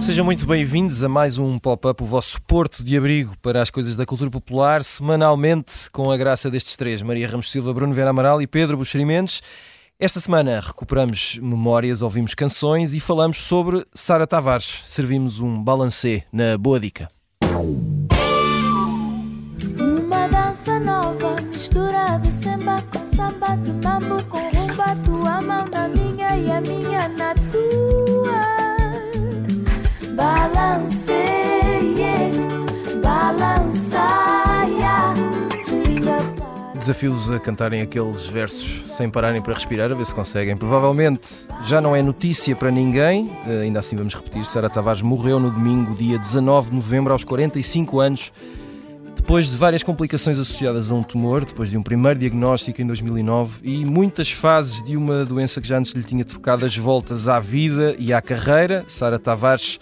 Sejam muito bem-vindos a mais um pop-up, o vosso porto de abrigo para as coisas da cultura popular, semanalmente com a graça destes três, Maria Ramos Silva, Bruno Vera Amaral e Pedro Buxeri Mendes. Esta semana recuperamos memórias, ouvimos canções e falamos sobre Sara Tavares. Servimos um balancê na Boa Dica. Uma dança nova, mistura de samba com samba, de mambo com rumba, tua mão na minha e a minha na para Desafio-os a cantarem aqueles versos sem pararem para respirar, a ver se conseguem. Provavelmente já não é notícia para ninguém, eh, ainda assim vamos repetir: Sara Tavares morreu no domingo, dia 19 de novembro, aos 45 anos. Depois de várias complicações associadas a um tumor, depois de um primeiro diagnóstico em 2009 e muitas fases de uma doença que já antes lhe tinha trocado as voltas à vida e à carreira, Sara Tavares,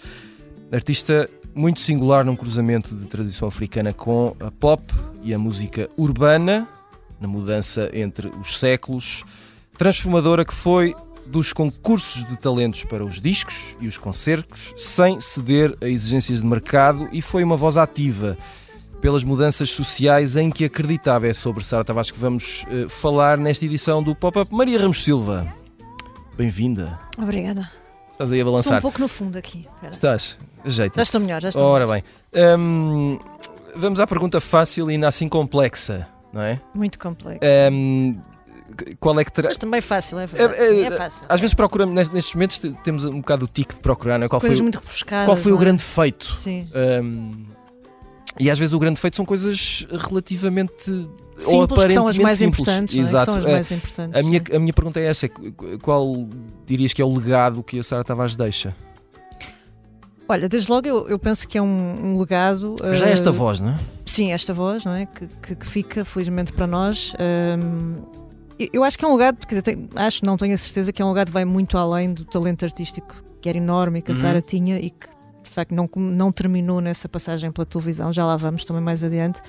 artista muito singular num cruzamento de tradição africana com a pop e a música urbana, na mudança entre os séculos, transformadora que foi dos concursos de talentos para os discos e os concertos, sem ceder a exigências de mercado e foi uma voz ativa pelas mudanças sociais em que acreditava. É sobre Sara Tavares que vamos eh, falar nesta edição do Pop-Up. Maria Ramos Silva, bem-vinda. Obrigada. Estás aí a Estou um balançar. pouco no fundo aqui. Espera. Estás? Ajeita. Já estou melhor, já estou Ora bem. Hum, vamos à pergunta fácil e ainda assim complexa, não é? Muito complexo. Hum, qual é que terá. Mas também fácil, é verdade. É, é, Sim, é fácil. Às vezes procuramos, nestes- momentos te- temos um bocado o tique de procurar, não é? Qual foi, Coisas o- muito rebuscadas. qual foi o é? grande feito? Sim. Hum, e às vezes o grande feito são coisas relativamente. ou Simples, que são as aparentemente mais simples. importantes. é? Exato. São as mais importantes. a, minha, sim. a minha pergunta é essa: é qu- qual dirias que é o legado que a Sara Tavares deixa? Olha, desde logo eu, eu penso que é um, um legado. Já eh, esta voz, não é? Sim, esta voz, não é? Que, que- que fica, felizmente, para nós. Hum, eu- acho que é um legado, quer dizer, tenho- acho, não tenho a certeza que é um legado que vai muito além do talento artístico que era enorme e que a Uhum. Sara tinha e que, de facto, não, não terminou nessa passagem pela televisão. Já lá vamos também mais adiante.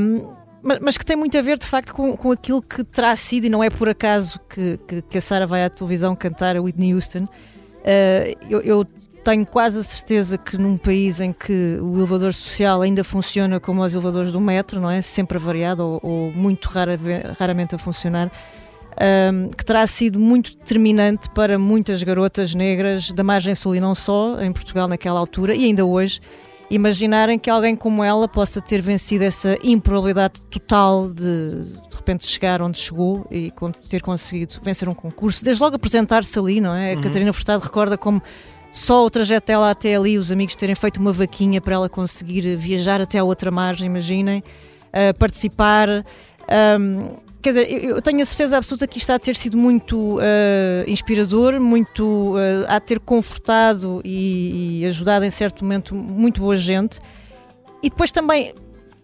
Hum, mas, mas que tem muito a ver, de facto, com, com aquilo que terá sido, e não é por acaso que, que, que a Sara vai à televisão cantar a Whitney Houston. Uh, eu, eu tenho quase a certeza que num país em que o elevador social ainda funciona como os elevadores do metro, não é? Sempre avariado ou, ou muito rara- raramente a funcionar, um, que terá sido muito determinante para muitas garotas negras da margem sul e não só, em Portugal naquela altura e ainda hoje, imaginarem que alguém como ela possa ter vencido essa improbabilidade total de de repente chegar onde chegou e ter conseguido vencer um concurso, desde logo apresentar-se ali, não é? A Uhum. Catarina Furtado recorda como só o trajeto dela até ali, os amigos terem feito uma vaquinha para ela conseguir viajar até a outra margem, imaginem, uh, participar. um, quer dizer, eu, tenho a certeza absoluta que isto há de ter sido muito uh, inspirador, muito uh, há de ter confortado e, e ajudado em certo momento muito boa gente. E depois também,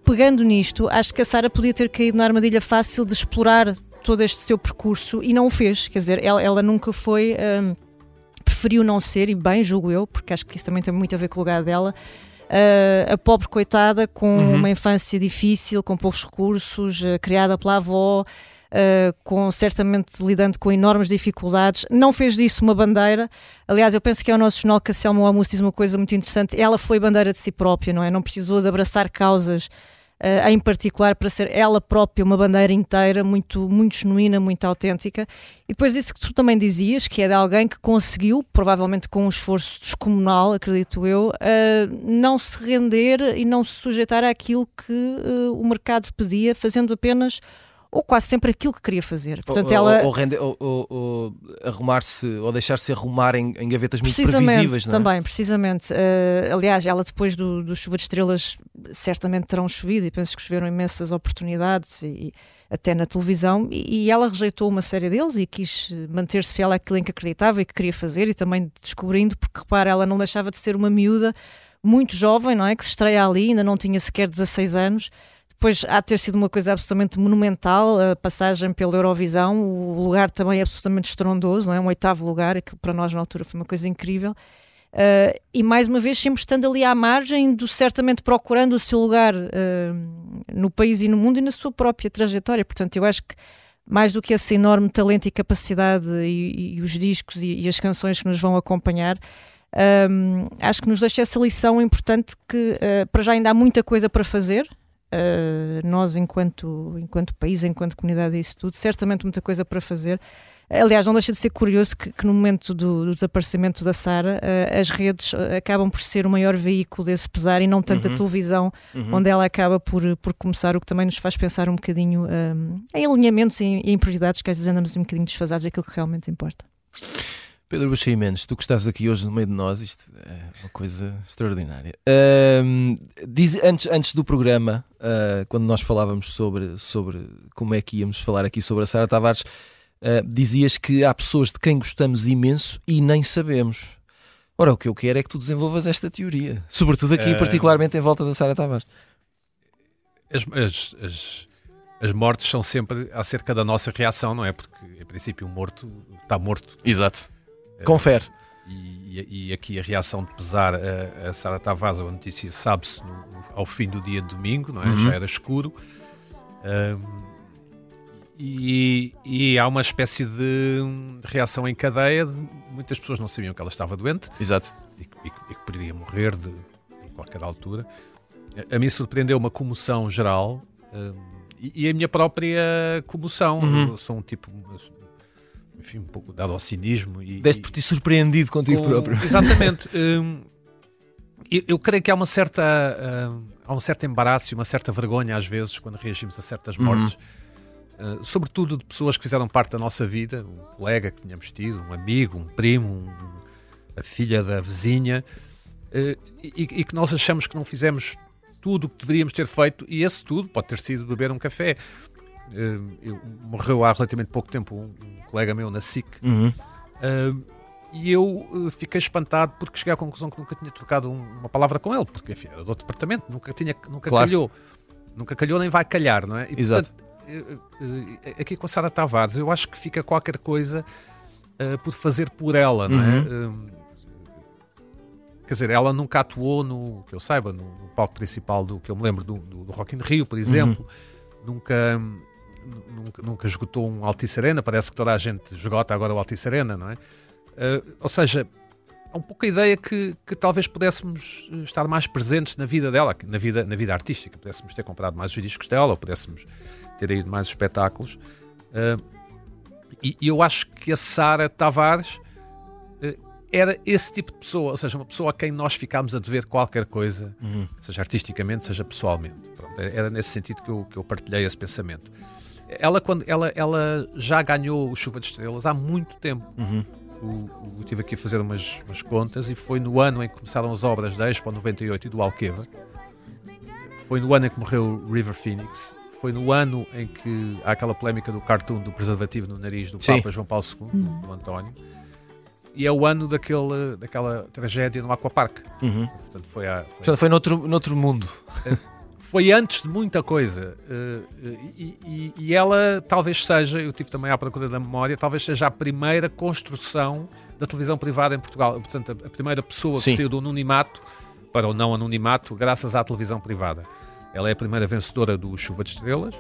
pegando nisto, acho que a Sara podia ter caído na armadilha fácil de explorar todo este seu percurso e não o fez. Quer dizer, ela, ela nunca foi. um, preferiu não ser, e bem, julgo eu, porque acho que isso também tem muito a ver com o lugar dela. uh, a pobre coitada com Uhum. uma infância difícil, com poucos recursos, uh, criada pela avó, uh, com certamente lidando com enormes dificuldades, não fez disso uma bandeira. Aliás, eu penso que é o nosso jornal que a Selma Amus diz uma coisa muito interessante. Ela foi bandeira de si própria, não é? Não precisou de abraçar causas uh, em particular para ser ela própria uma bandeira inteira, muito, muito genuína, muito autêntica. E depois isso que tu também dizias, que é de alguém que conseguiu, provavelmente com um esforço descomunal, acredito eu, uh, não se render e não se sujeitar àquilo que uh, o mercado pedia, fazendo apenas ou quase sempre aquilo que queria fazer. Portanto, ou, ela ou, ou ou- arrumar-se ou deixar-se arrumar em, em gavetas muito previsíveis, não é? também, precisamente. Uh, aliás, ela depois do, do Chuva de Estrelas certamente terão chovido e penso que choveram imensas oportunidades e, até na televisão e, e ela rejeitou uma série deles e quis manter-se fiel àquilo em que acreditava e que queria fazer e também descobrindo, porque repara, ela não deixava de ser uma miúda muito jovem, não é? Que se estreia ali, ainda não tinha sequer 16 anos. Depois há de ter sido uma coisa absolutamente monumental, a passagem pela Eurovisão, o lugar também é absolutamente estrondoso, não é? Um oitavo lugar, que para nós na altura foi uma coisa incrível. Uh, e mais uma vez, sempre estando ali à margem, do, certamente procurando o seu lugar uh, no país e no mundo e na sua própria trajetória. Portanto, eu acho que mais do que esse enorme talento e capacidade e, e os discos e, e, as canções que nos vão acompanhar, um, acho que nos deixa essa lição importante que uh, para já ainda há muita coisa para fazer. Nós, enquanto, enquanto país, enquanto comunidade, isso tudo, certamente muita coisa para fazer. Aliás, não deixa de ser curioso que, que no momento do, do, desaparecimento da Sara, uh, as redes uh, acabam por ser o maior veículo desse pesar e não tanto uhum. a televisão, uhum. onde ela acaba por, por começar, o que também nos faz pensar um bocadinho um, em alinhamentos e em, em, prioridades, que às vezes andamos um bocadinho desfasados daquilo que realmente importa. Pedro Buxei Mendes, tu que estás aqui hoje no meio de nós, isto é uma coisa extraordinária. diz, antes, antes do programa, uh, quando nós falávamos sobre, sobre como é que íamos falar aqui sobre a Sara Tavares, Uh, dizias que há pessoas de quem gostamos imenso e nem sabemos. Ora, o que eu quero é que tu desenvolvas esta teoria, sobretudo aqui, uh... particularmente em volta da Sara Tavares. As, as, as, as, mortes são sempre acerca da nossa reação, não é? Porque, em princípio, o morto está morto. Exato. Uh, Confere. E, e, aqui a reação de pesar a, a Sara Tavares, a notícia sabe-se ao fim do dia de domingo, não é? Uhum. Já era escuro. E, e, há uma espécie de reação em cadeia de muitas pessoas não sabiam que ela estava doente Exato. E, e, e que poderia morrer de, em qualquer altura. A, a mim surpreendeu uma comoção geral uh, e, a minha própria comoção. Uhum. Eu sou um tipo, enfim, um pouco dado ao cinismo. E, Deste por ti surpreendido contigo com, próprio. Exatamente. um, eu, eu, creio que há uma certa. Uh, há um certo embaraço e uma certa vergonha às vezes quando reagimos a certas mortes. Uhum sobretudo de pessoas que fizeram parte da nossa vida, um colega que tínhamos tido, um amigo, um primo, um, a filha da vizinha, uh, e, e, que nós achamos que não fizemos tudo o que deveríamos ter feito, e esse tudo pode ter sido beber um café. Uh, eu, morreu há relativamente pouco tempo um, um colega meu na SIC. Uhum. e eu fiquei espantado porque cheguei à conclusão que nunca tinha trocado uma palavra com ele, porque enfim, era do outro departamento, nunca, tinha, nunca claro. calhou. Nunca calhou nem vai calhar, não é? E, Exato. Portanto, eh, eh, aqui com a Sara Tavares, eu acho que fica qualquer coisa uh, por fazer por ela, não é? Uhum. quer dizer, ela nunca atuou no, que eu saiba, no, no palco principal do que eu me lembro do, do, do Rock in Rio, por exemplo. Uhum. Nunca, nunca, nunca esgotou um Altice Arena, parece que toda a gente esgota agora o Altice Arena, não é? Uh, ou seja, há um pouco a ideia que, que talvez pudéssemos estar mais presentes na vida dela, na vida, na vida artística, pudéssemos ter comprado mais os discos dela, ou pudéssemos ter ido mais espetáculos. Uh, e, e, eu acho que a Sara Tavares uh, era esse tipo de pessoa, ou seja, uma pessoa a quem nós ficámos a dever qualquer coisa, uhum. seja artisticamente, seja pessoalmente. Pronto, era nesse sentido que eu, que eu partilhei esse pensamento. Ela, quando, ela, ela já ganhou o Chuva de Estrelas há muito tempo. Uhum. O, o, tive aqui a fazer umas, umas, contas e foi no ano em que começaram as obras da Expo 98 e do Alqueva. Foi no ano em que morreu River Phoenix foi no ano em que há aquela polémica do cartoon do preservativo no nariz do Sim. Papa João Paulo II, uhum. do António. E é o ano daquele, daquela tragédia no Aquapark. Uhum. Portanto, foi, a, foi... Portanto, foi noutro, noutro mundo. Eh, foi antes de muita coisa. Uh, e, e, e, ela talvez seja, eu tive também à procura da memória, talvez seja a primeira construção da televisão privada em Portugal. Portanto, a, primeira pessoa Sim. que saiu do anonimato para o não anonimato graças à televisão privada. Ela é a primeira vencedora do Chuva de Estrelas.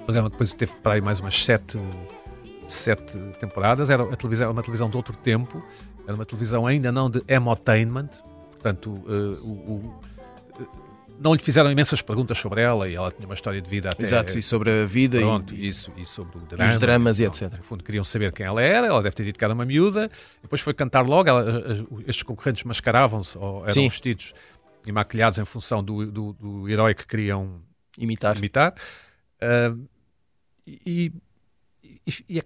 O programa depois teve para aí mais umas sete, sete temporadas. Era a televisão, uma televisão de outro tempo. Era uma televisão ainda não de emotainment. Portanto, uh, o, o, não lhe fizeram imensas perguntas sobre ela e ela tinha uma história de vida até. Exato, e sobre a vida pronto, e, isso, e sobre o drama, os dramas e etc. No fundo, queriam saber quem ela era. Ela deve ter dito que era uma miúda. Depois foi cantar logo. Ela, estes concorrentes mascaravam-se ou eram Sim. vestidos e maquilhados em função do, do, do herói que queriam imitar. imitar. Uh, e, e, e é,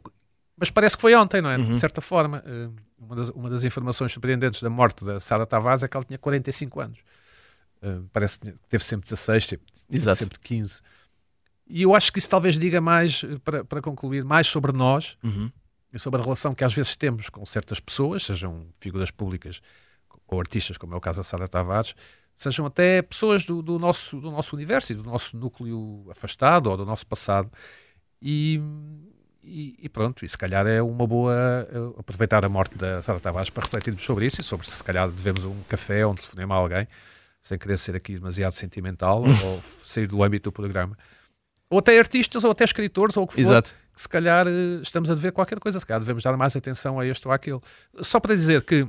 mas parece que foi ontem, não é? Uhum. De certa forma. Uh, uma, das, uma das informações surpreendentes da morte da Sara Tavares é que ela tinha 45 anos. Uh, parece que teve sempre 16, teve, teve sempre 15. E eu acho que isso talvez diga mais, para, para concluir, mais sobre nós uhum. e sobre a relação que às vezes temos com certas pessoas, sejam figuras públicas ou artistas, como é o caso da Sara Tavares, sejam até pessoas do, do, nosso, do nosso universo e do nosso núcleo afastado ou do nosso passado. E, e, e, pronto, e se calhar é uma boa uh, aproveitar a morte da Sara Tavares para refletirmos sobre isso e sobre se calhar devemos um café ou um telefonema a alguém, sem querer ser aqui demasiado sentimental ou sair do âmbito do programa. Ou até artistas, ou até escritores, ou o que for, Exato. que se calhar uh, estamos a dever qualquer coisa, se calhar devemos dar mais atenção a este ou àquele. Só para dizer que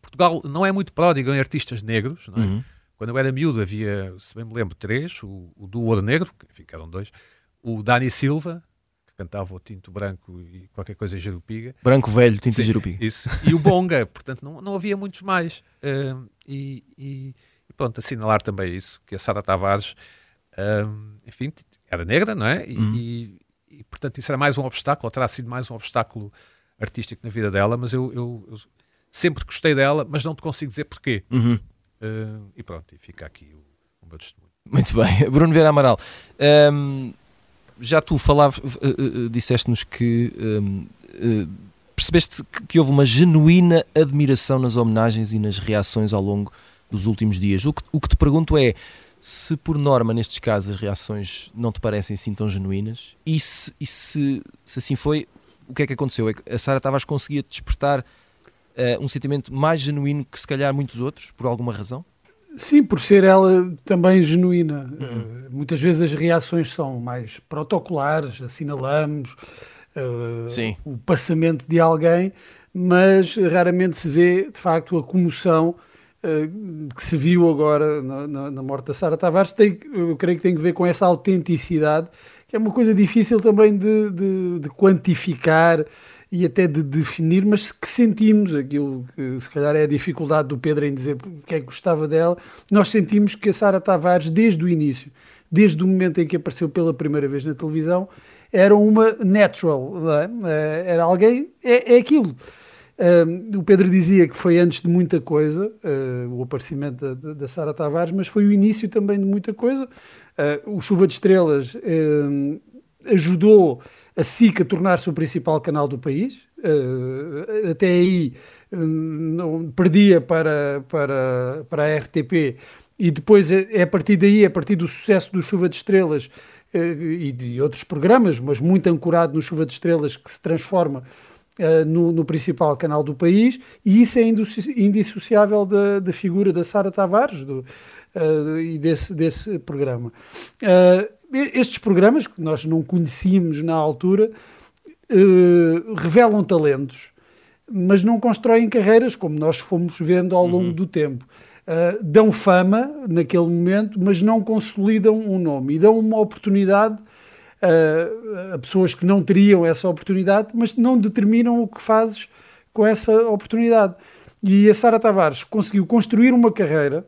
Portugal não é muito pródigo em artistas negros, não é? Uhum. Quando eu era miúdo havia, se bem me lembro, três, o, o do Ouro Negro, que enfim, eram dois, o Dani Silva, que cantava o Tinto Branco e qualquer coisa em Jerupiga. Branco velho, tinta Sim, Jerupiga. Isso. E o Bonga, portanto não, não havia muitos mais. E, e, e, pronto, assinalar também isso, que a Sara Tavares, um, enfim, era negra, não é? E, Uhum. e, e, portanto isso era mais um obstáculo, ou terá sido mais um obstáculo artístico na vida dela, mas eu, eu- eu sempre gostei dela, mas não te consigo dizer porquê. Uhum. Um, e pronto, e fica aqui o, o meu testemunho. Muito bem. Bruno Vera Amaral, hum, já tu falavas, uh, uh, uh, disseste-nos que uh, percebeste que, que houve uma genuína admiração nas homenagens e nas reações ao longo dos últimos dias. O que, o que te pergunto é se, por norma, nestes casos, as reações não te parecem assim tão genuínas e se, e se, se assim foi, o que é que aconteceu? É que a Sara Tavares conseguia despertar uh, um sentimento mais genuíno que, se calhar, muitos outros, por alguma razão? Sim, por ser ela também genuína. Uh, muitas vezes as reações são mais protocolares, assinalamos uh, o passamento de alguém, mas raramente se vê, de facto, a comoção que se viu agora na, na- na morte da Sara Tavares. Tem, eu creio que tem que ver com essa autenticidade, que é uma coisa difícil também de, de- de quantificar e até de definir, mas que sentimos aquilo que se calhar é a dificuldade do Pedro em dizer o que é que gostava dela. Nós sentimos que a Sara Tavares, desde o início, desde o momento em que apareceu pela primeira vez na televisão, era uma natural, é? Eh, era alguém, é, é aquilo. O Pedro dizia que foi antes de muita coisa, uh, o aparecimento da, da, Sara Tavares, mas foi o início também de muita coisa. Uh, o Chuva de Estrelas ajudou a SIC a tornar-se o principal canal do país. Uh, até aí não, perdia para, para, para a RTP e depois é, é a partir daí, é a partir do sucesso do Chuva de Estrelas e de outros programas, mas muito ancorado no Chuva de Estrelas, que se transforma Uh, no, no principal canal do país, e isso é indissoci- indissociável da, da figura da Sara Tavares do, uh, e desse, desse programa. Uh, estes programas, que nós não conhecíamos na altura, revelam talentos, mas não constroem carreiras, como nós fomos vendo ao longo do tempo. Uh, dão fama naquele momento, mas não consolidam um nome e dão uma oportunidade a pessoas que não teriam essa oportunidade, mas não determinam o que fazes com essa oportunidade. E a Sara Tavares conseguiu construir uma carreira,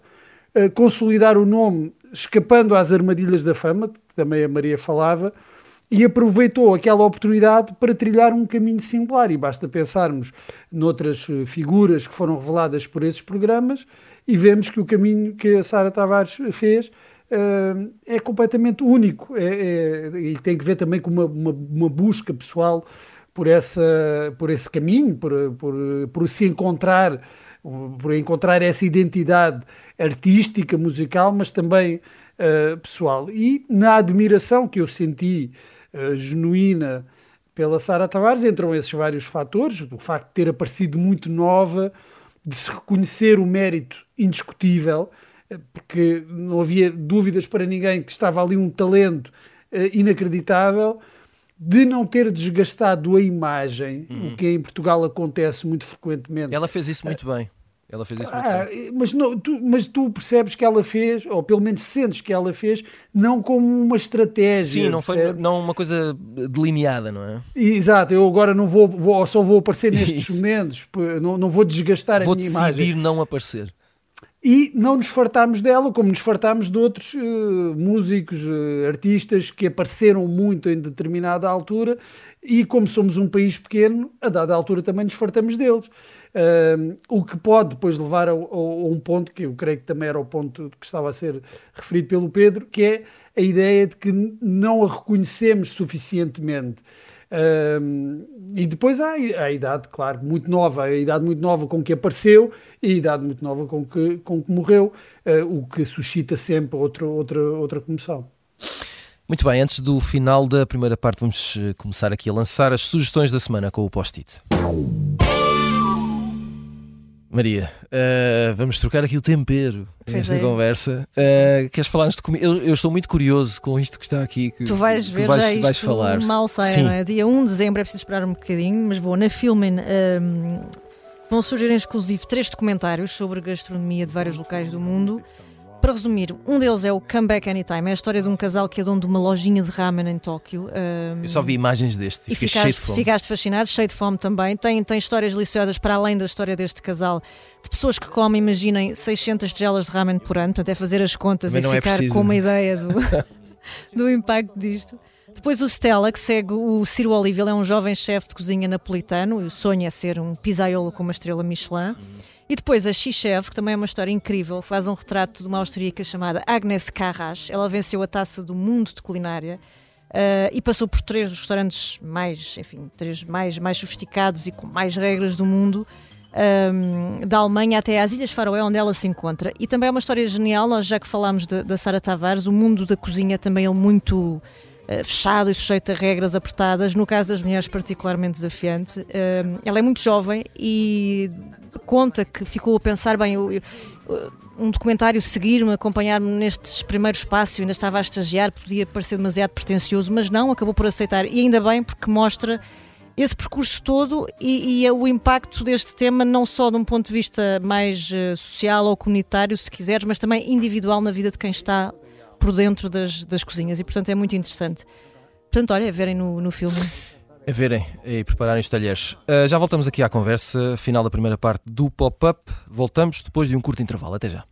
uh, consolidar o nome, escapando às armadilhas da fama, que também a Maria falava, e aproveitou aquela oportunidade para trilhar um caminho singular. E basta pensarmos noutras uh, figuras que foram reveladas por esses programas e vemos que o caminho que a Sara Tavares fez é completamente único é, é, e tem que ver também com uma, uma, uma busca pessoal por, essa, por esse caminho, por, por, por se encontrar, por encontrar essa identidade artística, musical, mas também uh, pessoal. E na admiração que eu senti uh, genuína pela Sara Tavares entram esses vários fatores, o facto de ter aparecido muito nova, de se reconhecer o mérito indiscutível, porque não havia dúvidas para ninguém que estava ali um talento uh, inacreditável, de não ter desgastado a imagem, Uhum. o que em Portugal acontece muito frequentemente. Ela fez isso muito bem. Ela fez isso muito Ah, bem. mas, não, tu, mas tu percebes que ela fez, ou pelo menos sentes que ela fez, não como uma estratégia. Sim, não foi não uma coisa delineada, não é? Exato, eu agora não vou, vou só vou aparecer nestes Isso. momentos, não, não vou desgastar Vou a minha decidir imagem. não aparecer. E não nos fartámos dela, como nos fartámos de outros eh, músicos, eh, artistas que apareceram muito em determinada altura e como somos um país pequeno, a dada altura também nos fartamos deles. Ahm, o que pode depois levar a, a- a um ponto que eu creio que também era o ponto que estava a ser referido pelo Pedro, que é a ideia de que não a reconhecemos suficientemente. Um, e depois há a idade, claro, muito nova, a idade muito nova com que apareceu e a idade muito nova com que, com que morreu, uh, o que suscita sempre outro, outra, outra comoção. Muito bem, antes do final da primeira parte, vamos eh, começar aqui a lançar as sugestões da semana com o post-it. Maria, uh, vamos trocar aqui o tempero nesta é. conversa. Uh, queres falar antes de comer? Eu, eu estou muito curioso com isto que está aqui. Que, Tu vais ver vais, já isto vais falar. mal sai, não é? Dia 1 de dezembro é preciso esperar um bocadinho, mas vou na Filmin. hum, vão surgir em exclusivo três documentários sobre gastronomia de vários locais do mundo. Para resumir, um deles é o Come Back Anytime, é a história de um casal que é dono de uma lojinha de ramen em Tóquio. hum, Eu só vi imagens deste e, e fiquei cheio de ficaste, fome. ficaste fascinado, cheio de fome também. Tem, tem histórias deliciosas para além da história deste casal, de pessoas que comem, imaginem, 600 tigelas de ramen por ano, portanto é fazer as contas Também e não é ficar preciso. com uma ideia do, do impacto disto. Depois o Stella, que segue o Ciro Oliva, ele é um jovem chefe de cozinha napolitano e o sonho é ser um pizzaiolo com uma estrela Michelin. E depois a X-Chef, que também é uma história incrível, faz um retrato de uma austríaca chamada Agnes Carras. Ela venceu a taça do mundo de culinária eh, e passou por três dos restaurantes mais, enfim, três mais, mais sofisticados e com mais regras do mundo. ehm, da Alemanha até às Ilhas Faroé, onde ela se encontra. E também é uma história genial, nós já que falámos da, Sara Tavares, o mundo da cozinha também é muito fechado e sujeito a regras apertadas. No caso das mulheres, particularmente desafiante. Ehm, ela é muito jovem e conta que ficou a pensar bem. eu- eu- um documentário seguir-me, acompanhar-me nestes primeiros passos, ainda estava a estagiar, podia parecer demasiado pretencioso, mas não, acabou por aceitar. E ainda bem, porque mostra esse percurso todo e, e é o impacto deste tema, não só de um ponto de vista mais eh, social ou comunitário, se quiseres, mas também individual na vida de quem está por dentro das, das cozinhas. E, portanto, é muito interessante. Portanto, olha, verem no, no filme. A verem e prepararem os talheres. Uh, já voltamos aqui à conversa, final da primeira parte do pop-up. Voltamos depois de um curto intervalo. Até já.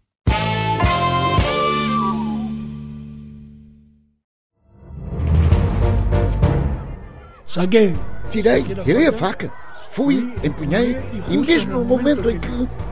Saguei. Tirei, tirei a faca. Fui, empunhei e mesmo no momento em que.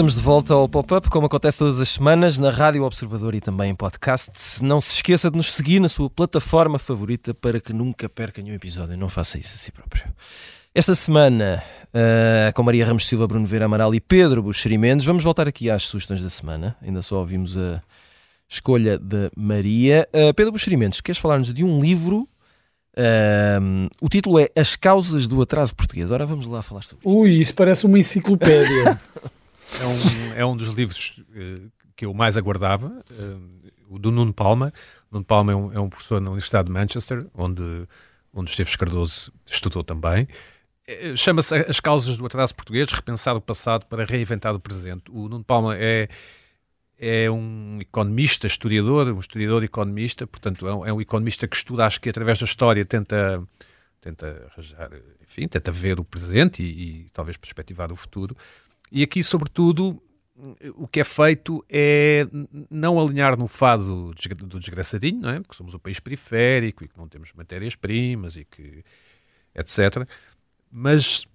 Estamos de volta ao pop-up, como acontece todas as semanas, na Rádio Observador e também em podcast. Não se esqueça de nos seguir na sua plataforma favorita para que nunca perca nenhum episódio. Não faça isso a si próprio. Esta semana, ah, com Maria Ramos Silva, Bruno Vera Amaral e Pedro Buxeri Mendes, vamos voltar aqui às sugestões da semana. Ainda só ouvimos a escolha da Maria. Ah, Pedro Buxeri Mendes, queres falar-nos de um livro? Ah, o título é As Causas do Atraso Português. Ora, vamos lá falar sobre isso. Ui, isso parece uma enciclopédia. É um, é um dos livros eh, que eu mais aguardava, eh, o do Nuno Palma. Nuno Palma é um, é um professor na Universidade de Manchester, onde, onde Esteves Cardoso estudou também. Eh, Chama-se As Causas do Atraso Português, repensar o passado para reinventar o presente. O Nuno Palma é, é um economista, historiador, um historiador economista, portanto é um, é um economista que estuda, acho que através da história tenta, tenta arranjar, enfim, tenta ver o presente e, e talvez perspectivar o futuro. E aqui, sobretudo, o que é feito é não alinhar no fado do desgraçadinho, não é? Porque somos um país periférico e que não temos matérias-primas e que etc. Mas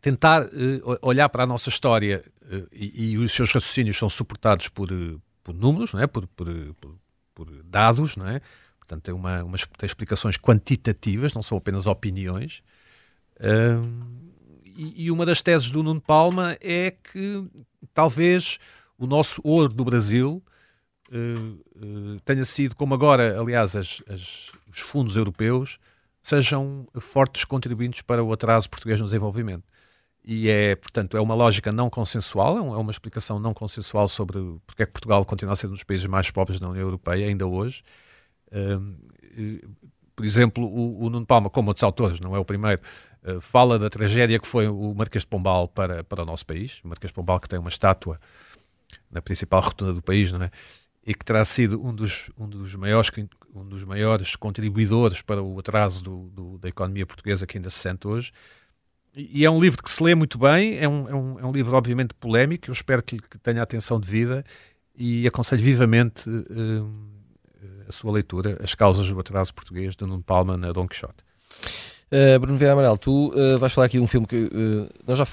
tentar o- olhar para a nossa história eh, e, e os seus raciocínios são suportados por, eh, por números, não é? Por, por, por- por dados, não é? Portanto, tem, uma, umas, tem explicações quantitativas, não são apenas opiniões. Ahm, e, uma das teses do Nuno Palma é que talvez o nosso ouro do Brasil eh, eh, tenha sido, como agora, aliás, as- as- os fundos europeus sejam fortes contribuintes para o atraso português no desenvolvimento. E é, portanto, é uma lógica não consensual, é é uma explicação não consensual sobre porque é que Portugal continua a ser um dos países mais pobres da União Europeia, ainda hoje. Eh, por exemplo, o, o Nuno Palma, como outros autores, não é o primeiro, fala da tragédia que foi o Marquês de Pombal para, para o nosso país. O Marquês de Pombal que tem uma estátua na principal rotunda do país, não é? E que terá sido um dos, um dos, maiores, um dos maiores contribuidores para o atraso do, do- da economia portuguesa que ainda se sente hoje. E é um livro que se lê muito bem, é um, é um, é um livro obviamente polémico, eu espero que, que tenha atenção devida e aconselho vivamente eh, eh, a sua leitura, As Causas do Atraso Português, de Nuno Palma, na Dom Quixote. Uh, Bruno Vieira Amarelo, tu uh, vais falar aqui de um filme que uh, nós já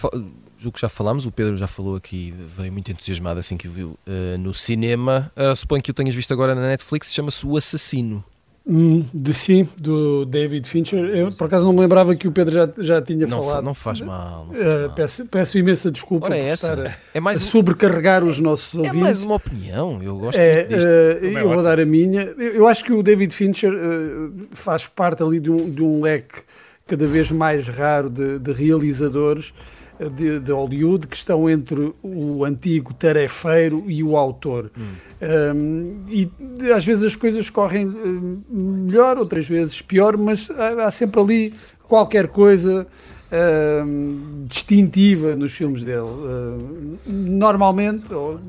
julgo que já falámos, o Pedro já falou aqui, veio muito entusiasmado assim que o viu no cinema. suponho que o tenhas visto agora na Netflix, chama-se O Assassino. Hum, de sim, do David Fincher. Eu por acaso não me lembrava que o Pedro já, já tinha não, falado. Não faz mal. Não faz uh, peço, peço, imensa desculpa Ora, é por essa. estar a, é mais a sobrecarregar os nossos é ouvintes. É mais uma opinião, eu gosto é, disto. Uh, eu vou dar a minha. Eu acho que o David Fincher uh, faz parte ali de um, de um leque cada vez mais raro de, de realizadores de, de, Hollywood que estão entre o antigo tarefeiro e o autor. Hum. Um, e às vezes as coisas correm melhor, outras vezes pior, mas há, há sempre ali qualquer coisa um, distintiva nos filmes dele. Uh, normalmente ou,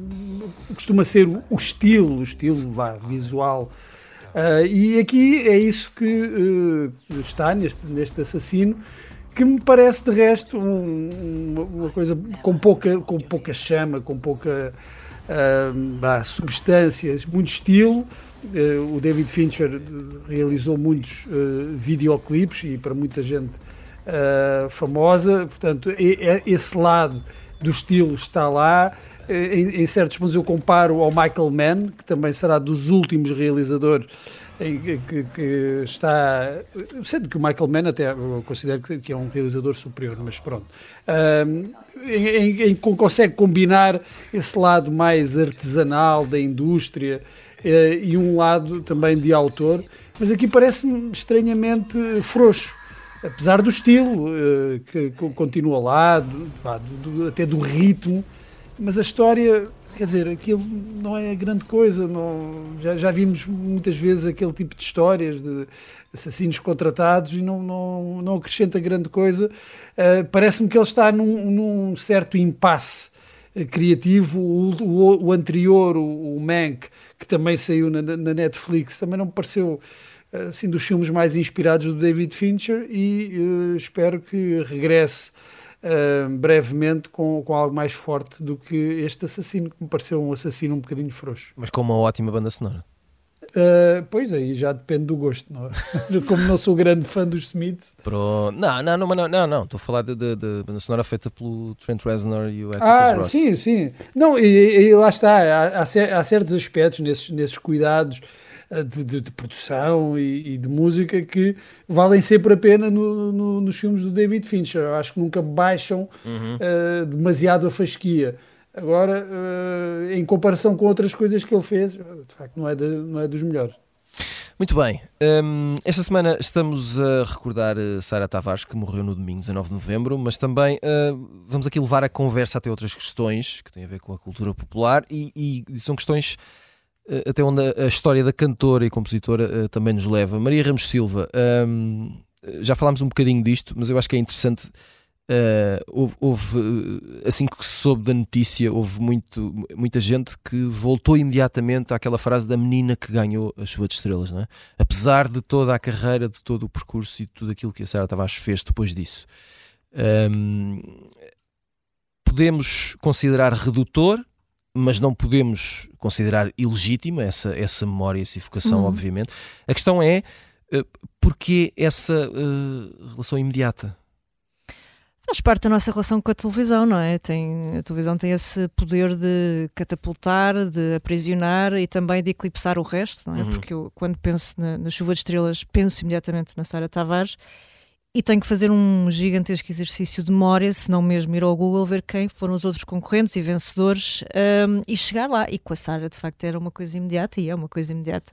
costuma ser o estilo, o estilo vá, visual. Uh, e aqui é isso que uh, está neste, neste assassino que me parece de resto um, uma coisa com pouca, com pouca chama, com pouca uh, substâncias, muito estilo. Uh, o David Fincher realizou muitos uh, videoclipes e para muita gente famosa, portanto, esse lado do estilo está lá. Em, em certos pontos eu comparo ao Michael Mann, que também será dos últimos realizadores que, que, está. Sendo que o Michael Mann até considero que é um realizador superior, mas pronto. Um, em, em, consegue combinar esse lado mais artesanal da indústria uh, e um lado também de autor, mas aqui parece-me estranhamente frouxo. Apesar do estilo, uh, que continua lá, até do ritmo, mas a história quer dizer, aquilo não é grande coisa. Não, já, já vimos muitas vezes aquele tipo de histórias de assassinos contratados e não, não, não acrescenta grande coisa. Uh, Parece-me que ele está num, num certo impasse uh, criativo. O, o, o, anterior, o, o Mank, que também saiu na, na Netflix, também não me pareceu assim dos filmes mais inspirados do David Fincher e uh, espero que regresse uh, brevemente com, com algo mais forte do que este assassino, que me pareceu um assassino um bocadinho frouxo. Mas com uma ótima banda sonora. Uh, pois aí já depende do gosto, não é? Como não sou grande fã dos Smiths. Pronto. Não, não, não, não, não, não. Estou a falar de, de, de, banda sonora feita pelo Trent Reznor e o Atticus Ah, Ross. sim, sim. Não, e, e lá está, há, há, certos aspectos nesses, nesses cuidados de, de, de produção e, e, de música que valem sempre a pena no, no, nos filmes do David Fincher. Eu acho que nunca baixam uhum. uh, demasiado a fasquia. Agora, uh, em comparação com outras coisas que ele fez, de facto, não é, de, não é dos melhores. Muito bem, um, esta semana estamos a recordar Sara Tavares, que morreu no domingo 19 de novembro, mas também uh, vamos aqui levar a conversa até outras questões que têm a ver com a cultura popular e, e são questões até onde a, história da cantora e compositora também nos leva. Maria Ramos Silva, um, já falámos um bocadinho disto, mas eu acho que é interessante Uh, houve, houve, assim que se soube da notícia, houve muito, muita gente que voltou imediatamente àquela frase da menina que ganhou a chuva de estrelas, não é? apesar de toda a carreira, de todo o percurso e de tudo aquilo que a Sara Tavares fez depois disso. Um, podemos considerar redutor, mas não podemos considerar ilegítima essa, essa memória, essa evocação, uhum. obviamente. A questão é uh, porque essa uh, relação imediata? Faz parte da nossa relação com a televisão, não é? Tem, a televisão tem esse poder de catapultar, de aprisionar e também de eclipsar o resto, não é? Uhum. Porque eu, quando penso na, na, Chuva de Estrelas, penso imediatamente na Sara Tavares e tenho que fazer um gigantesco exercício de memória, se não mesmo ir ao Google ver quem foram os outros concorrentes e vencedores um, e chegar lá. E com a Sara, de facto, era uma coisa imediata e é uma coisa imediata.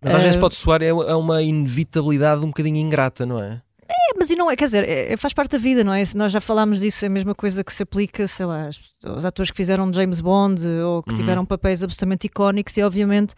Mas às uh, vezes pode soar é, é uma inevitabilidade um bocadinho ingrata, não é? É, mas e não é, quer dizer, é, faz parte da vida, não é? Nós já falámos disso, é a mesma coisa que se aplica, sei lá, aos atores que fizeram James Bond ou que uhum. tiveram papéis absolutamente icónicos e, obviamente,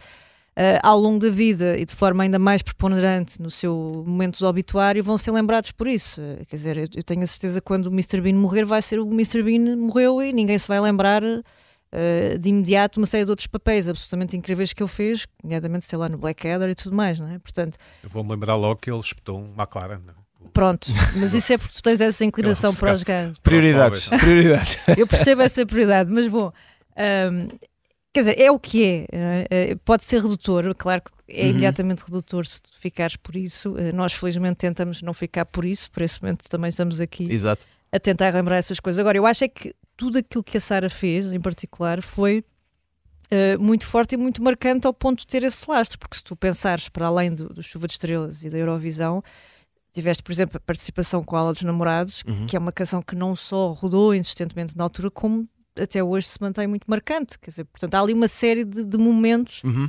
ao longo da vida e de forma ainda mais preponderante no seu momento de obituário, vão ser lembrados por isso. Uh, quer dizer, eu, eu, tenho a certeza que quando o Mr. Bean morrer, vai ser o Mr. Bean morreu e ninguém se vai lembrar. Uh, de imediato uma série de outros papéis absolutamente incríveis que ele fez, nomeadamente, sei lá, no Blackadder e tudo mais, não é? Portanto, eu vou-me lembrar logo que ele espetou um McLaren, não é? Pronto, mas isso é porque tu tens essa inclinação para os gajos. Prioridades, prioridades. Eu percebo essa prioridade, mas bom, um, quer dizer, é o que é. é. Pode ser redutor, claro que é uhum. imediatamente redutor se tu ficares por isso. Uh, nós, felizmente, tentamos não ficar por isso, por esse momento também estamos aqui Exato. a tentar lembrar essas coisas. Agora, eu acho é que tudo aquilo que a Sara fez, em particular, foi uh, muito forte e muito marcante ao ponto de ter esse lastro, porque se tu pensares para além do, do Chuva de Estrelas e da Eurovisão, tiveste, por exemplo, a participação com a Ala dos Namorados, uhum. que é uma canção que não só rodou insistentemente na altura, como até hoje se mantém muito marcante. Quer dizer, portanto, há ali uma série de, de momentos uhum.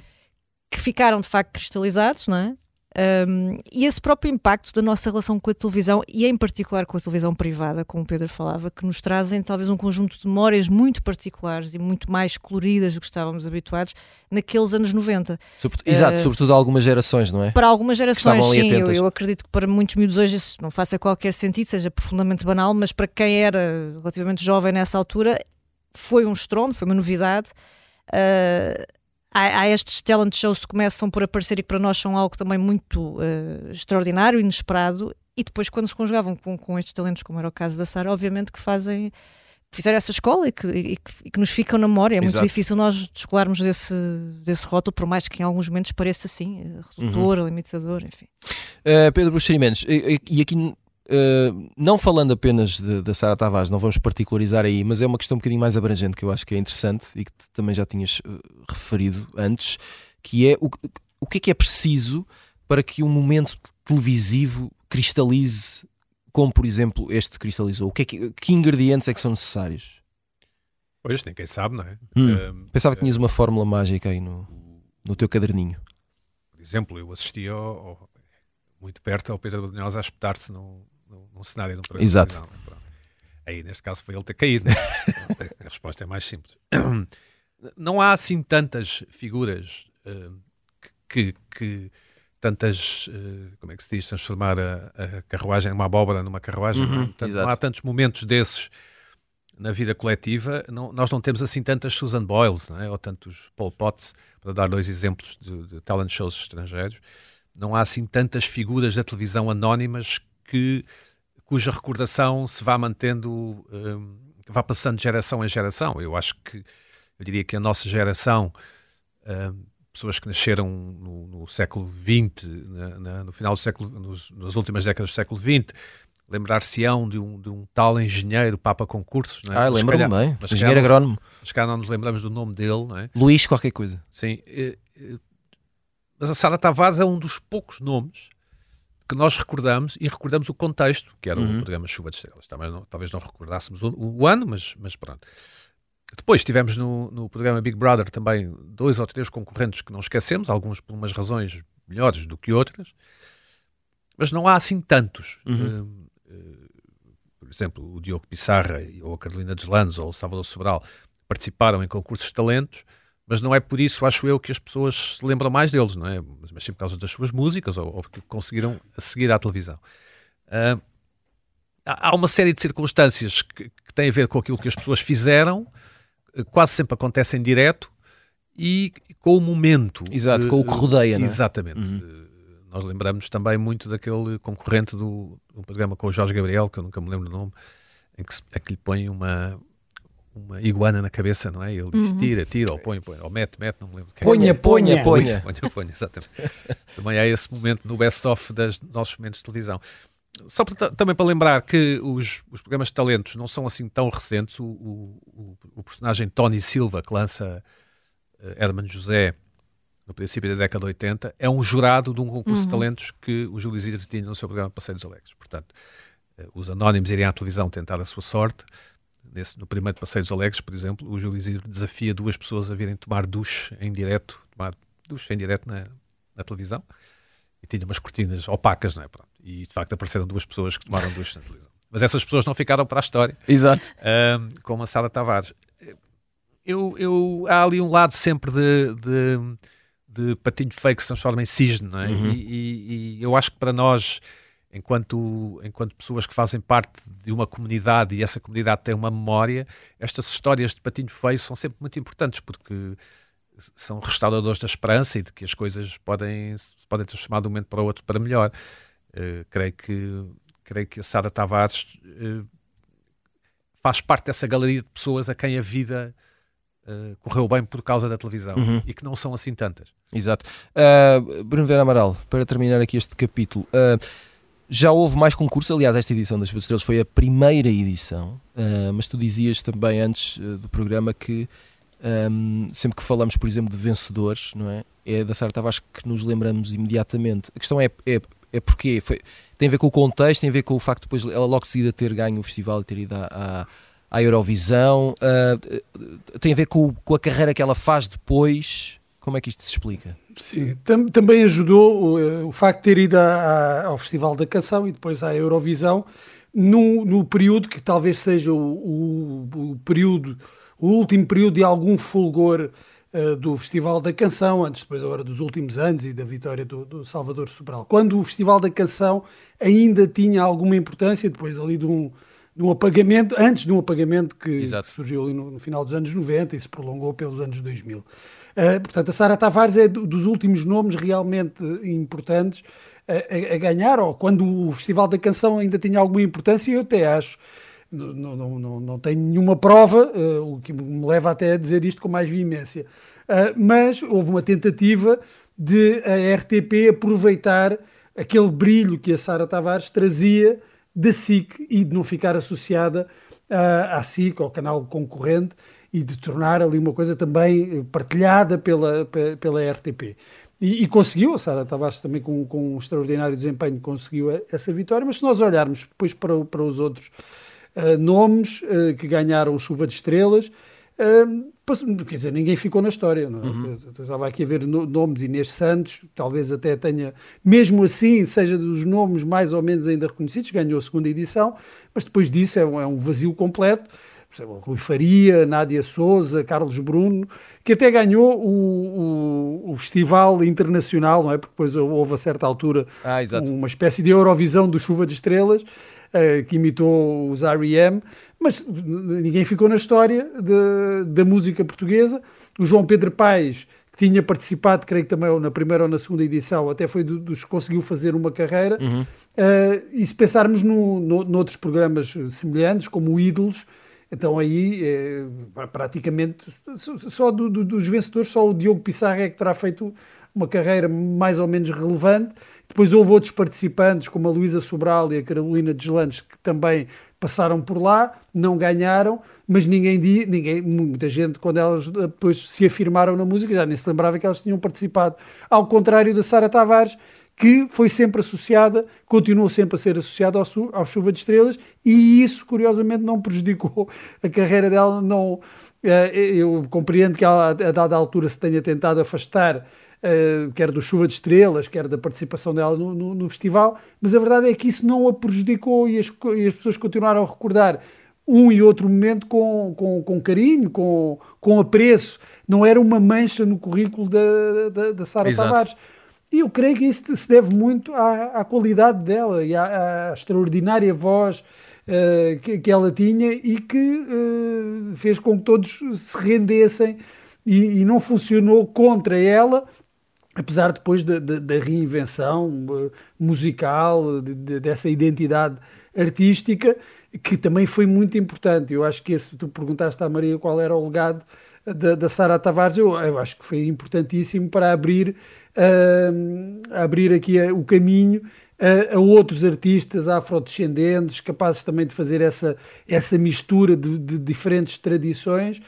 que ficaram de facto cristalizados, não é? Um, e esse próprio impacto da nossa relação com a televisão, e em particular com a televisão privada, como o Pedro falava, que nos trazem talvez um conjunto de memórias muito particulares e muito mais coloridas do que estávamos habituados naqueles anos 90. Sobretudo, uh, exato, sobretudo algumas gerações, não é? Para algumas gerações, sim. Eu, eu, acredito que para muitos miúdos hoje isso não faça qualquer sentido, seja profundamente banal, mas para quem era relativamente jovem nessa altura, foi um estrondo, foi uma novidade. Uh, há, há, estes talent shows que começam por aparecer e que para nós são algo também muito uh, extraordinário, inesperado, e depois quando se conjugavam com, com estes talentos, como era o caso da Sara, obviamente que fazem fizeram essa escola e que, e que, e que nos ficam na memória. É muito Exato. difícil nós descolarmos desse, desse rótulo, por mais que em alguns momentos pareça assim, eh, redutor, uhum. limitador, enfim. Uh, Pedro Buxerimentos, e, e, aqui Uh, não falando apenas da Sara Tavares, não vamos particularizar aí, mas é uma questão um bocadinho mais abrangente que eu acho que é interessante e que também já tinhas uh, referido antes, que é o, o que é que é preciso para que um momento televisivo cristalize como, por exemplo, este cristalizou? O que, é que, que ingredientes é que são necessários? Pois, ninguém sabe, não é? Hum, uh, pensava que tinhas uma fórmula mágica aí no, no teu caderninho. Por exemplo, eu assisti ao, ao, muito perto ao Pedro Brunhosa a espetar-se no, no cenário do programa. Exato. Aí, neste caso, foi ele ter caído. Né? a resposta é mais simples. Não há assim tantas figuras uh, que, que, tantas, uh, como é que se diz, transformar a, a carruagem, uma abóbora numa carruagem. Uhum, não, Portanto, não há tantos momentos desses na vida coletiva. Não, nós não temos assim tantas Susan Boyles, é? ou tantos Paul Potts, para dar dois exemplos de, de talent shows estrangeiros. Não há assim tantas figuras da televisão anónimas que, cuja recordação se vá mantendo, um, vá passando de geração em geração. Eu acho que, eu diria que a nossa geração, um, pessoas que nasceram no, no século XX, na, na, no final do século, nos, nas últimas décadas do século XX, lembrar-se-ão de um, de um tal engenheiro, Papa Concursos, não é? Ah, lembro-me bem, mas engenheiro agrónomo. Mas cá não nos lembramos do nome dele, não é? Luís qualquer coisa. Sim, eh, eh, mas a Sara Tavares é um dos poucos nomes que nós recordamos e recordamos o contexto, que era uhum. o programa Chuva de Estrelas. Talvez não, talvez não recordássemos o, o, ano, mas, mas pronto. Depois tivemos no, no programa Big Brother também dois ou três concorrentes que não esquecemos, alguns por umas razões melhores do que outras, mas não há assim tantos. Uhum. Uh, uh, por exemplo, o Diogo Pissarra ou a Carolina Deslandes ou o Salvador Sobral participaram em concursos de talentos, mas não é por isso, acho eu, que as pessoas se lembram mais deles, não é? Mas, mas sim por causa das suas músicas ou, ou porque conseguiram seguir à televisão. Uh, há uma série de circunstâncias que, que, têm a ver com aquilo que as pessoas fizeram, quase sempre acontecem em direto e com o momento. Exato, uh, com o que rodeia, não é? Exatamente. Uhum. Uh, nós lembramos também muito daquele concorrente do, do programa com o Jorge Gabriel, que eu nunca me lembro do nome, em que, se, é que lhe põe uma, uma iguana na cabeça, não é? Ele diz uhum. tira, tira, ou põe, põe, ou mete, mete, não me lembro. Ponha, ponha, ponha. Ponha, ponha, exatamente. também há esse momento no best-of dos nossos momentos de televisão. Só para, também para lembrar que os, os programas de talentos não são assim tão recentes. O, o, o personagem Tony Silva, que lança uh, Herman José no princípio da década de 80, é um jurado de um concurso uhum. de talentos que o Júlio Isidro tinha no seu programa Passeios Alegres. Portanto, uh, os anónimos iriam à televisão tentar a sua sorte Nesse, no primeiro Passeio dos Alegres, por exemplo, o Júlio Isidro desafia duas pessoas a virem tomar duche em direto, tomar duche em direto na, na televisão, e tinha umas cortinas opacas, não é? Pronto. E de facto apareceram duas pessoas que tomaram duche na televisão. Mas essas pessoas não ficaram para a história. Exato. Um, como a Sara Tavares. Eu, eu, há ali um lado sempre de, de, de patinho fake que se transforma em cisne, não é? Uhum. E, e, e eu acho que para nós enquanto, enquanto pessoas que fazem parte de uma comunidade e essa comunidade tem uma memória, estas histórias de patinho feio são sempre muito importantes porque são restauradores da esperança e de que as coisas podem, podem transformar de um momento para o outro para melhor. Uh, creio, que, creio que a Sara Tavares uh, faz parte dessa galeria de pessoas a quem a vida uh, correu bem por causa da televisão Uhum. e que não são assim tantas. Exato. Uh, Bruno Vera Amaral, para terminar aqui este capítulo, uh, já houve mais concursos, aliás, esta edição das Estrelas foi a primeira edição, uh, mas tu dizias também antes uh, do programa que um, sempre que falamos, por exemplo, de vencedores, não é? É da Sara Tavares que nos lembramos imediatamente. A questão é, é, é porquê? Foi, tem a ver com o contexto, tem a ver com o facto de depois ela logo seguida ter ganho o festival e ter ido à, à Eurovisão, uh, tem a ver com, com a carreira que ela faz depois. Como é que isto se explica? Sim, tam também ajudou o, o, facto de ter ido ao Festival da Canção e depois à Eurovisão no, no período que talvez seja o, o, o, período, o último período de algum fulgor uh, do Festival da Canção, antes depois agora dos últimos anos e da vitória do, do, Salvador Sobral. Quando o Festival da Canção ainda tinha alguma importância, depois ali de um, de um apagamento, antes de um apagamento que Exato. surgiu ali no, no, final dos anos 90 e se prolongou pelos anos 2000. Uh, portanto, a Sara Tavares é dos últimos nomes realmente importantes a, a, ganhar, ou quando o Festival da Canção ainda tinha alguma importância, eu até acho, não, não, não, não tenho nenhuma prova, uh, o que me leva até a dizer isto com mais veemência, uh, mas houve uma tentativa de a RTP aproveitar aquele brilho que a Sara Tavares trazia da SIC e de não ficar associada uh, à SIC, ao canal concorrente, e de tornar ali uma coisa também partilhada pela, pela RTP. E, e conseguiu, a Sara Tavares também com, com um extraordinário desempenho conseguiu essa vitória, mas se nós olharmos depois para, para os outros uh, nomes uh, que ganharam Chuva de Estrelas, uh, quer dizer, ninguém ficou na história. Não é? Uhum. Eu estava aqui a ver no, nomes, Inês Santos, talvez até tenha, mesmo assim, seja dos nomes mais ou menos ainda reconhecidos, ganhou a segunda edição, mas depois disso é um, é um vazio completo. Rui Faria, Nádia Souza, Carlos Bruno, que até ganhou o, o, o, Festival Internacional, não é? Porque depois houve a certa altura ah, uma espécie de Eurovisão do Chuva de Estrelas, uh, que imitou os R.E.M., mas ninguém ficou na história de, da música portuguesa. O João Pedro Paes, que tinha participado, creio que também na primeira ou na segunda edição, até foi dos que conseguiu fazer uma carreira. Uhum. Uh, e se pensarmos no, no, noutros programas semelhantes, como o Ídolos, então aí, é, praticamente, só do, do, dos vencedores, só o Diogo Pissarra é que terá feito uma carreira mais ou menos relevante. Depois houve outros participantes, como a Luísa Sobral e a Carolina Deslandes, que também passaram por lá, não ganharam, mas ninguém, ninguém muita gente, quando elas depois se afirmaram na música, já nem se lembrava que elas tinham participado. Ao contrário da Sara Tavares, que foi sempre associada, continuou sempre a ser associada ao, ao Chuva de Estrelas, e isso, curiosamente, não prejudicou a carreira dela. Não, eu compreendo que ela, a dada altura, se tenha tentado afastar, quer do Chuva de Estrelas, quer da participação dela no, no, no festival, mas a verdade é que isso não a prejudicou e as, e as pessoas continuaram a recordar um e outro momento com, com, com carinho, com, com apreço. Não era uma mancha no currículo da, da, da Sara Tavares. E eu creio que isso se deve muito à, à qualidade dela e à, à extraordinária voz uh, que, que, ela tinha e que uh, fez com que todos se rendessem e, e não funcionou contra ela, apesar depois da, reinvenção uh, musical, de, de, dessa identidade artística, que também foi muito importante. Eu acho que esse, tu perguntaste à Maria qual era o legado da, da Sara Tavares, eu, eu, acho que foi importantíssimo para abrir, uh, abrir aqui o caminho a, a, outros artistas afrodescendentes, capazes também de fazer essa, essa mistura de, de diferentes tradições,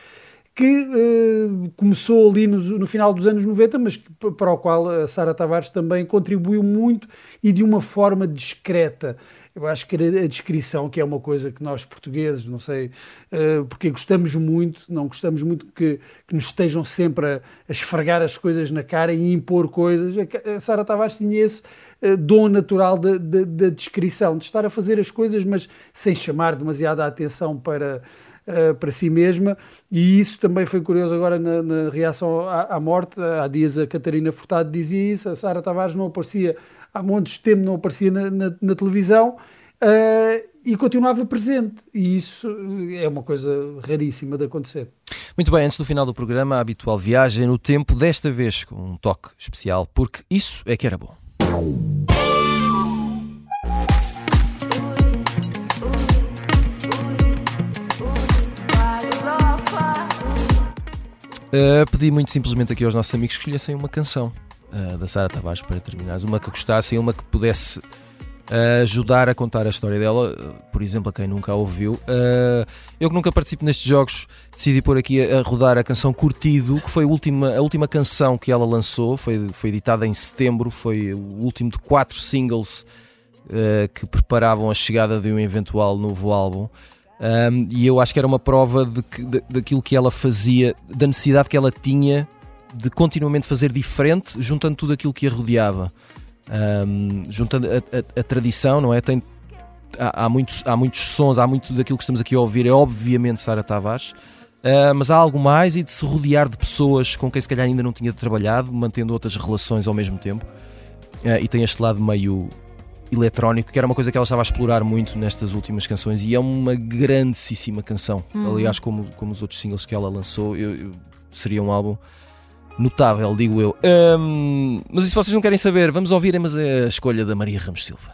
que uh, começou ali no, no, final dos anos 90, mas para o qual a Sara Tavares também contribuiu muito e de uma forma discreta. Eu acho que a descrição, que é uma coisa que nós portugueses, não sei, uh, porque gostamos muito, não gostamos muito que, que nos estejam sempre a, a, esfregar as coisas na cara e impor coisas. A Sara Tavares tinha esse uh, dom natural da de descrição, de estar a fazer as coisas, mas sem chamar demasiada atenção para. Uh, para si mesma, e isso também foi curioso agora na, na reação à, à, morte. Há dias a Catarina Furtado dizia isso, a Sara Tavares não aparecia há montes de tempo, não aparecia na, na, na televisão. Uh, e continuava presente. E isso é uma coisa raríssima de acontecer. Muito bem, antes do final do programa, a habitual viagem no tempo, desta vez com um toque especial, porque isso é que era bom. Uh, pedi muito simplesmente aqui aos nossos amigos que escolhessem uma canção uh, da Sara Tavares para terminar. Uma que gostassem, uma que pudesse uh, ajudar a contar a história dela, por exemplo, a quem nunca a ouviu. eu que nunca participo nestes jogos, decidi pôr aqui a, rodar a canção Curtido, que foi a última, a última canção que ela lançou, foi, foi editada em setembro, foi o último de quatro singles que preparavam a chegada de um eventual novo álbum. Um, e eu acho que era uma prova de que, daquilo que ela fazia, da necessidade que ela tinha de continuamente fazer diferente, juntando tudo aquilo que a rodeava. Um, juntando a, a, a, tradição, não é? Tem, há, há, muitos, há muitos sons, há muito daquilo que estamos aqui a ouvir, é obviamente Sara Tavares. Uh, mas há algo mais e de se rodear de pessoas com quem se calhar ainda não tinha trabalhado, mantendo outras relações ao mesmo tempo. Uh, e tem este lado meio eletrónico, que era uma coisa que ela estava a explorar muito nestas últimas canções e é uma grandíssima canção. Uhum. Aliás, como, como os outros singles que ela lançou, eu, eu, seria um álbum notável, digo eu. Um, mas se vocês não querem saber, vamos ouvir mas a escolha da Maria Ramos Silva.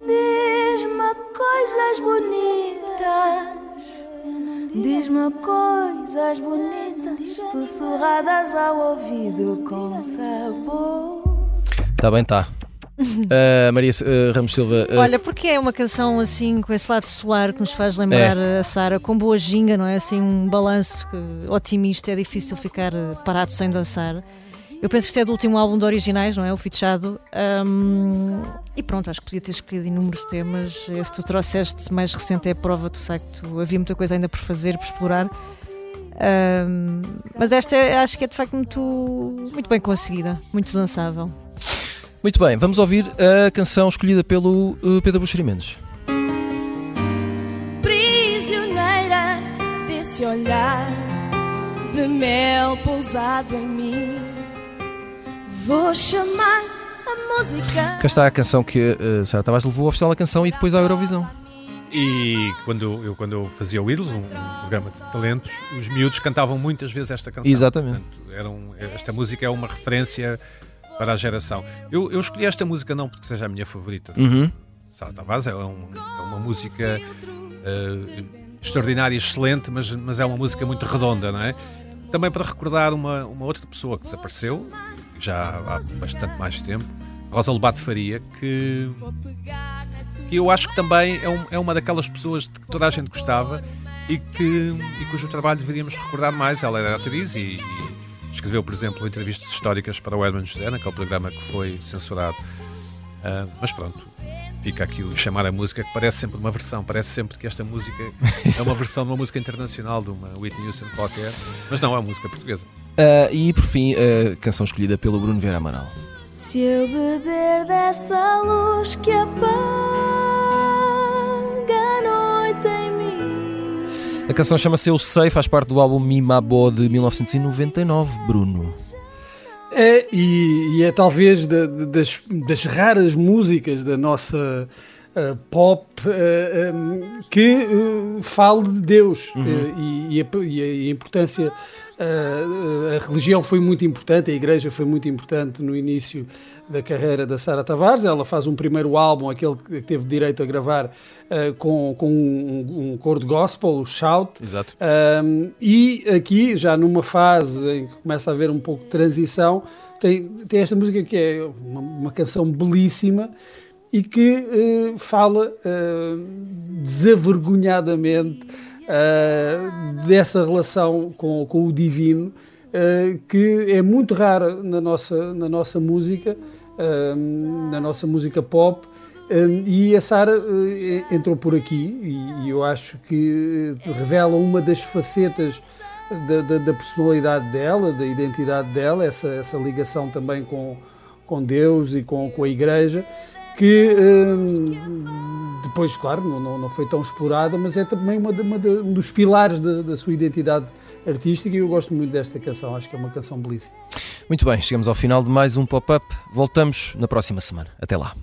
Diz-me coisas bonitas. Diz-me coisas bonitas, sussurradas ao ouvido com sabor. Tá bem, tá. Uh, Maria uh, Ramos Silva. Uh... Olha, porque é uma canção assim com esse lado solar que nos faz lembrar é. a Sara, com boa ginga, não é? Assim, um balanço otimista, é difícil ficar parado sem dançar. Eu penso que isto é do último álbum de originais, não é? O Fichado. Um, e pronto, acho que podia ter escolhido inúmeros temas. Esse tu trouxeste mais recente é a prova, de facto, havia muita coisa ainda por fazer, por explorar. Um, mas esta é, acho que é de facto muito, muito bem conseguida, muito dançável. Muito bem, vamos ouvir a canção escolhida pelo uh, Pedro Buxeri Mendes. Prisioneira desse olhar de mel pousado em mim, vou chamar a música. Cá está a canção que uh, Sara Tavares levou ao Festival da Canção e depois à Eurovisão. E quando eu, quando eu fazia o Ídolos, um, um, programa de talentos, os miúdos cantavam muitas vezes esta canção. Exatamente. Portanto, era um, esta música é uma referência para a geração. Eu, eu escolhi esta música não porque seja a minha favorita. Uhum. Sara Tavares é, um, é uma música uh, extraordinária, excelente, mas, mas é uma música muito redonda, não é? Também para recordar uma, uma outra pessoa que desapareceu, já há bastante mais tempo, Rosa Lobato Faria, que, que eu acho que também é, um, é uma daquelas pessoas de que toda a gente gostava e, que, e cujo trabalho deveríamos recordar mais. Ela era atriz e, e Escreveu, por exemplo, entrevistas históricas para o Edmund José, naquele programa que foi censurado. Uh, mas pronto, fica aqui o chamar a música, que parece sempre uma versão, parece sempre que esta música é uma versão de uma música internacional, de uma Whitney Houston qualquer, mas não, é uma música portuguesa. Uh, e por fim, a canção escolhida pelo Bruno Vieira Amaral. Se eu beber dessa luz que apaga A canção chama-se Eu Sei, faz parte do álbum Mimabo de 1999, Bruno. É, e, e é talvez de, das, das, raras músicas da nossa uh, pop uh, eh, um, eh, que fale de Deus uhum. e, e, a, e, a, importância. a religião foi muito importante, a igreja foi muito importante no início da carreira da Sara Tavares. Ela faz um primeiro álbum, aquele que teve direito a gravar uh, com, com um, um cor de gospel, o Shout. Exato. Um, e aqui, já numa fase em que começa a haver um pouco de transição, tem, tem esta música que é uma, uma canção belíssima e que uh, fala uh, desavergonhadamente dessa relação com, com o divino. Uh, que é muito rara na nossa, na nossa música na nossa música pop. e a Sara uh, entrou por aqui e, e, eu acho que revela uma das facetas da, da, da, personalidade dela, da identidade dela, essa, essa ligação também com, com Deus e com, com a Igreja, que hum, depois, claro, não, não foi tão explorada, mas é também uma, uma um dos pilares da sua identidade artística e eu gosto muito desta canção, acho que é uma canção belíssima. Muito bem, chegamos ao final de mais um pop-up. Voltamos na próxima semana. Até lá.